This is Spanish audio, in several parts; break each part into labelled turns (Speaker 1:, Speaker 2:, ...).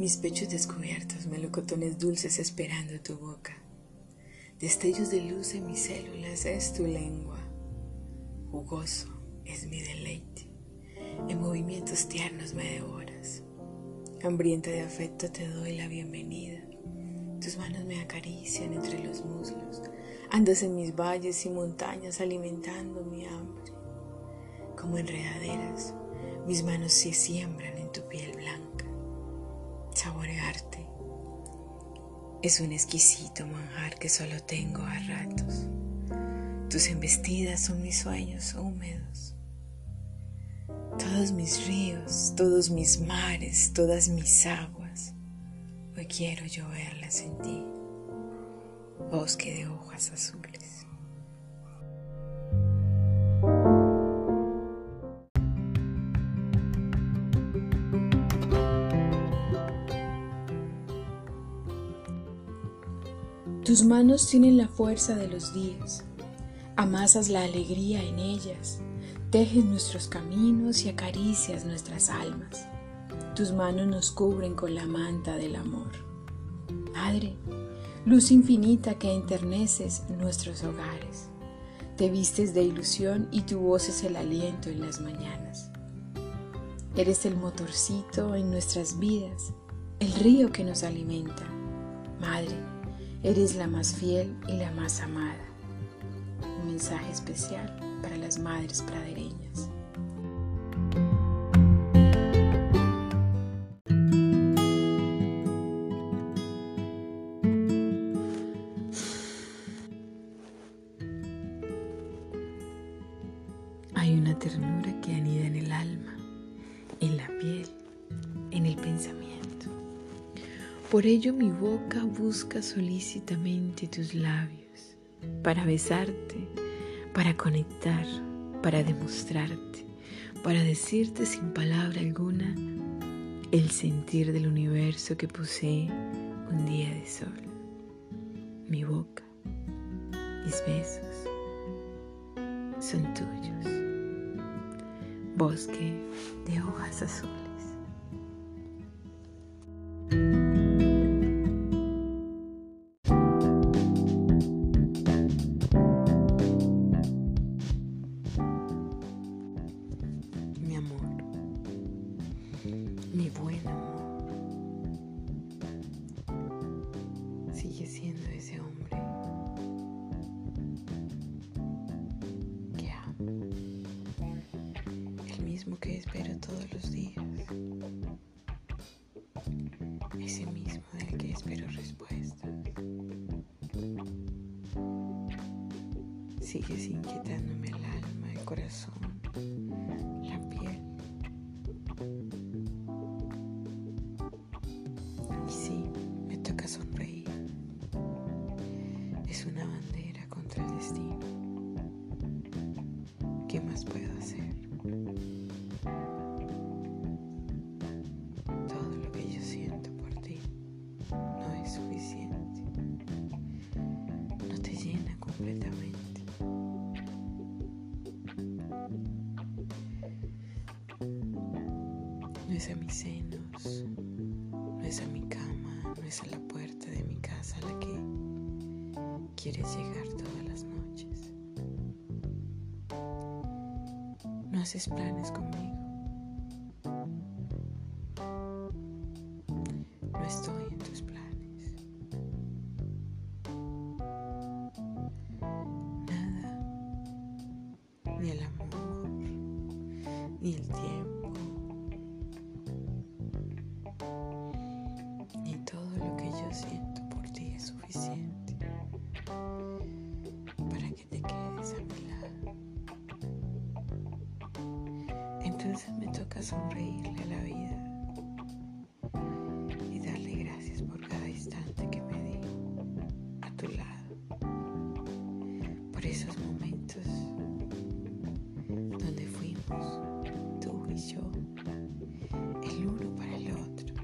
Speaker 1: Mis pechos descubiertos, melocotones dulces esperando tu boca. Destellos de luz en mis células es tu lengua. Jugoso es mi deleite. En movimientos tiernos me devoras. Hambrienta de afecto te doy la bienvenida. Tus manos me acarician entre los muslos. Andas en mis valles y montañas alimentando mi hambre. Como enredaderas, mis manos se siembran en tu piel blanca saborearte. Es un exquisito manjar que solo tengo a ratos. Tus embestidas son mis sueños húmedos. Todos mis ríos, todos mis mares, todas mis aguas, hoy quiero yo verlas en ti. Bosque de hojas azules.
Speaker 2: Tus manos tienen la fuerza de los días, amasas la alegría en ellas, tejes nuestros caminos y acaricias nuestras almas. Tus manos nos cubren con la manta del amor. Madre, luz infinita que enterneces nuestros hogares. Te vistes de ilusión y tu voz es el aliento en las mañanas. Eres el motorcito en nuestras vidas, el río que nos alimenta. Madre, Eres la más fiel y la más amada. Un mensaje especial para las madres pradereñas.
Speaker 1: Hay una ternura que anida en el alma, Por ello mi boca busca solícitamente tus labios, para besarte, para conectar, para demostrarte, para decirte sin palabra alguna el sentir del universo que posee un día de sol. Mi boca, mis besos son tuyos. Bosque de hojas azules. Que espero todos los días, ese mismo del que espero respuestas. Sigues inquietándome el alma, el corazón, es a mis senos, no es a mi cama, no es a la puerta de mi casa la que quieres llegar todas las noches. No haces planes conmigo. No estoy en tus planes. Nada. Ni el amor, ni el tiempo, Entonces me toca sonreírle a la vida y darle gracias por cada instante que me di a tu lado, por esos momentos donde fuimos tú y yo, el uno para el otro.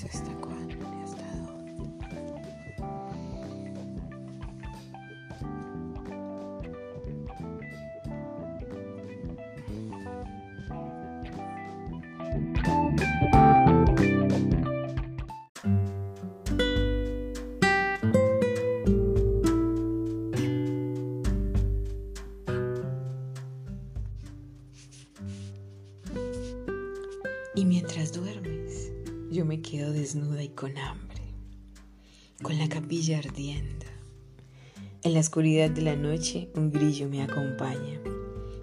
Speaker 1: System. Quedo desnuda y con hambre, con la capilla ardiendo. En la oscuridad de la noche un grillo me acompaña,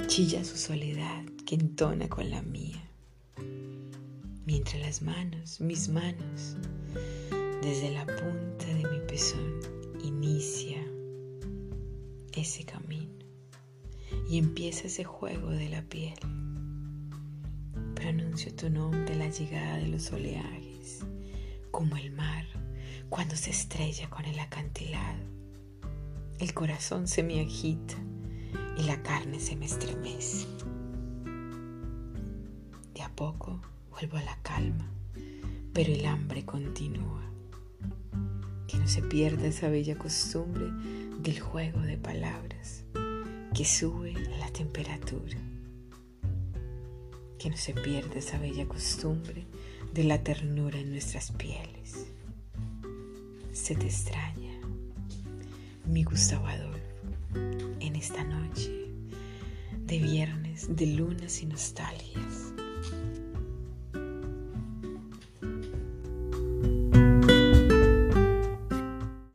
Speaker 1: chilla su soledad que entona con la mía. Mientras las manos, mis manos, desde la punta de mi pezón inicia ese camino y empieza ese juego de la piel pronuncio tu nombre la llegada de los oleajes, como el mar cuando se estrella con el acantilado. El corazón se me agita y la carne se me estremece. De a poco vuelvo a la calma, pero el hambre continúa. Que no se pierda esa bella costumbre del juego de palabras que sube la temperatura que no se pierda esa bella costumbre de la ternura en nuestras pieles. Se te extraña, mi Gustavo Adolfo, en esta noche de viernes de lunas y nostalgias.